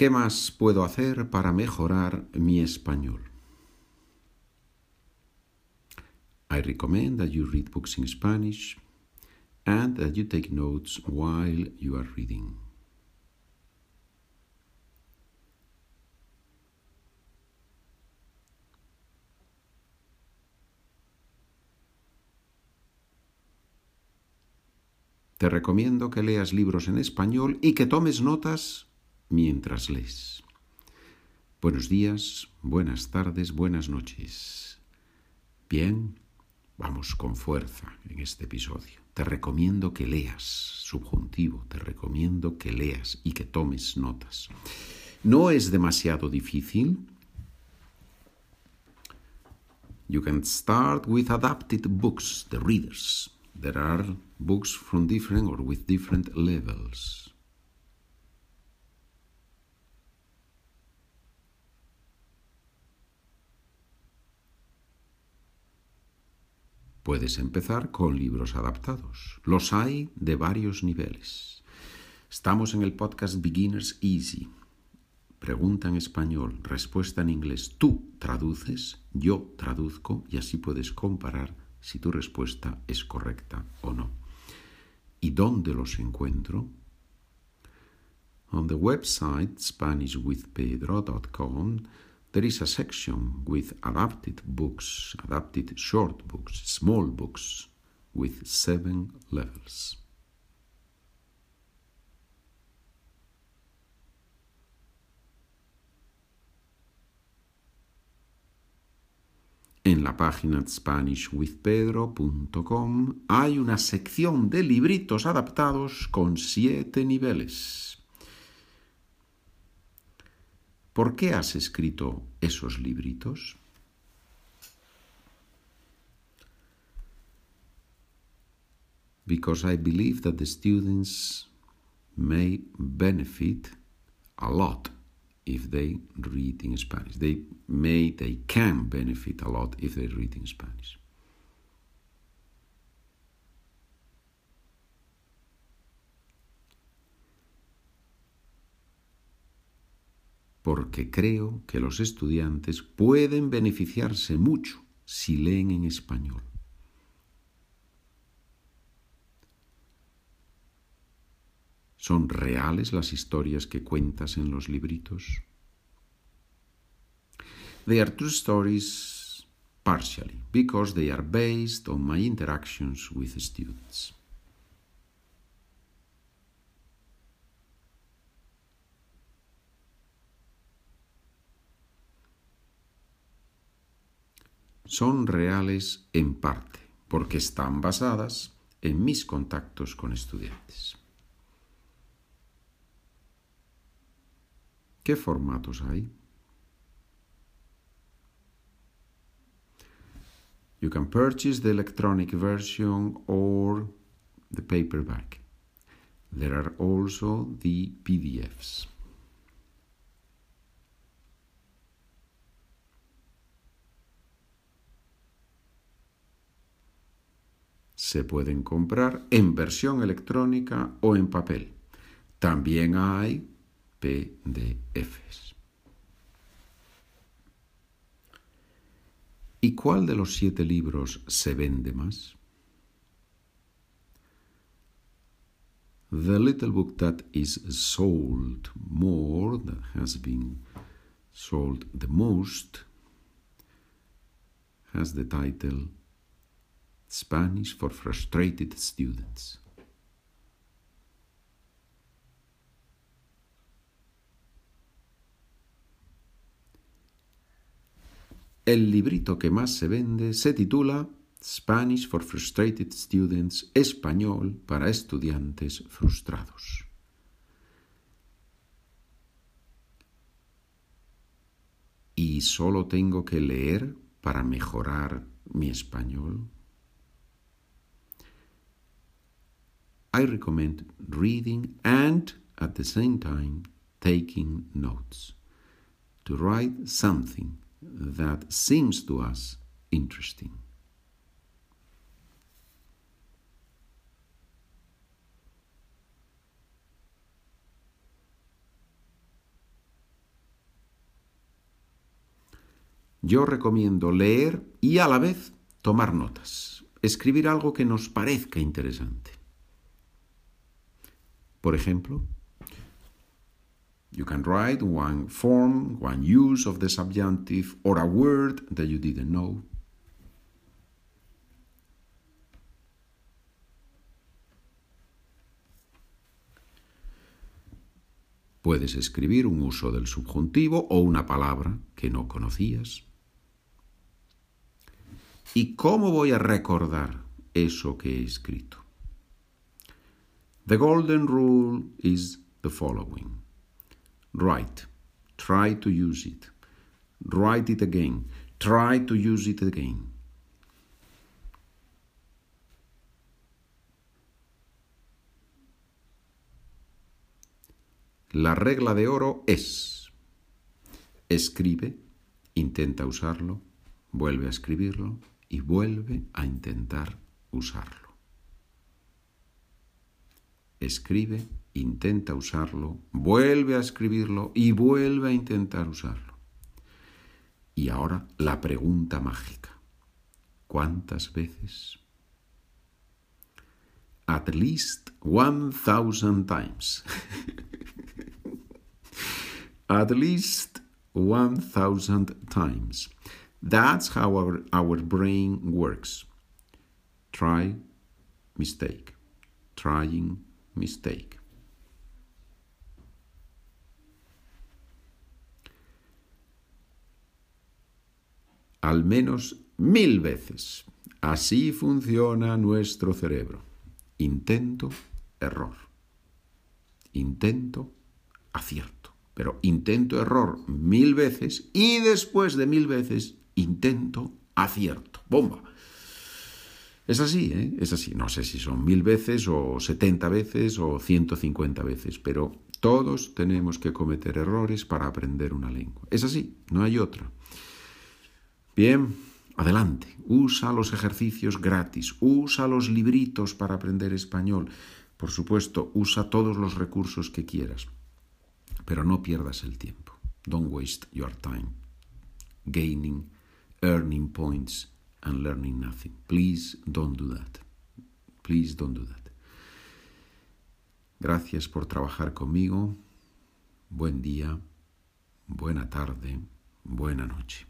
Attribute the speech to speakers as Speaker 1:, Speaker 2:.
Speaker 1: ¿Qué más puedo hacer para mejorar mi español? I recommend that you read books in Spanish and that you take notes while you are reading. Te recomiendo que leas libros en español y que tomes notas mientras lees. Buenos días, buenas tardes, buenas noches. Bien, vamos con fuerza en este episodio. Te recomiendo que leas, subjuntivo, te recomiendo que leas y que tomes notas. No es demasiado difícil. You can start with adapted books, the readers. There are books from different or with different levels. Puedes empezar con libros adaptados. Los hay de varios niveles. Estamos en el podcast Beginners Easy. Pregunta en español, respuesta en inglés. Tú traduces, yo traduzco y así puedes comparar si tu respuesta es correcta o no. ¿Y dónde los encuentro? On the website SpanishWithPedro.com there is a section with adapted books, adapted short books, small books with seven levels. En la página SpanishWithPedro.com hay una sección de libritos adaptados con siete niveles. ¿Por qué has escrito esos libritos? Because I believe that the students may benefit a lot if they read in Spanish. They may, they can benefit a lot if they read in Spanish. Porque creo que los estudiantes pueden beneficiarse mucho si leen en español. ¿Son reales las historias que cuentas en los libritos? They are true stories partially, because they are based on my interactions with students. Son reales en parte, porque están basadas en mis contactos con estudiantes. ¿Qué formatos hay? You can purchase the electronic version or the paperback. There are also the PDFs. Se pueden comprar en versión electrónica o en papel. También hay PDFs. ¿Y cuál de los siete libros se vende más? The little book that is sold more, that has been sold the most, has the title Spanish for Frustrated Students. El librito que más se vende se titula Spanish for Frustrated Students, español para estudiantes frustrados. ¿Y solo tengo que leer para mejorar mi español? I recommend reading and at the same time taking notes to write something that seems to us interesting. Yo recomiendo leer y a la vez tomar notas, escribir algo que nos parezca interesante. Por ejemplo, you can write one form, one use of the subjunctive, or a word that you didn't know. Puedes escribir un uso del subjuntivo o una palabra que no conocías. ¿Y cómo voy a recordar eso que he escrito? The golden rule is the following. Write. Try to use it. Write it again. Try to use it again. La regla de oro es, escribe, intenta usarlo, vuelve a escribirlo y vuelve a intentar usarlo. Escribe, intenta usarlo, vuelve a escribirlo y vuelve a intentar usarlo. Y ahora la pregunta mágica. ¿Cuántas veces? At least one thousand times. at least 1000 times. That's how our, our brain works. Try, mistake. Trying, mistake. Al menos mil veces. Así funciona nuestro cerebro. Intento, error. Intento, acierto pero intento error mil veces y después de mil veces intento acierto. Bomba. Es así, ¿eh? Es así. No sé si son mil veces o setenta veces o ciento cincuenta veces, pero todos tenemos que cometer errores para aprender una lengua. Es así, no hay otra. Bien, adelante. Usa los ejercicios gratis, usa los libritos para aprender español. Por supuesto, usa todos los recursos que quieras. Pero no pierdas el tiempo. Don't waste your time gaining, earning points and learning nothing. Please don't do that. Please don't do that. Gracias por trabajar conmigo. Buen día, buena tarde, buena noche.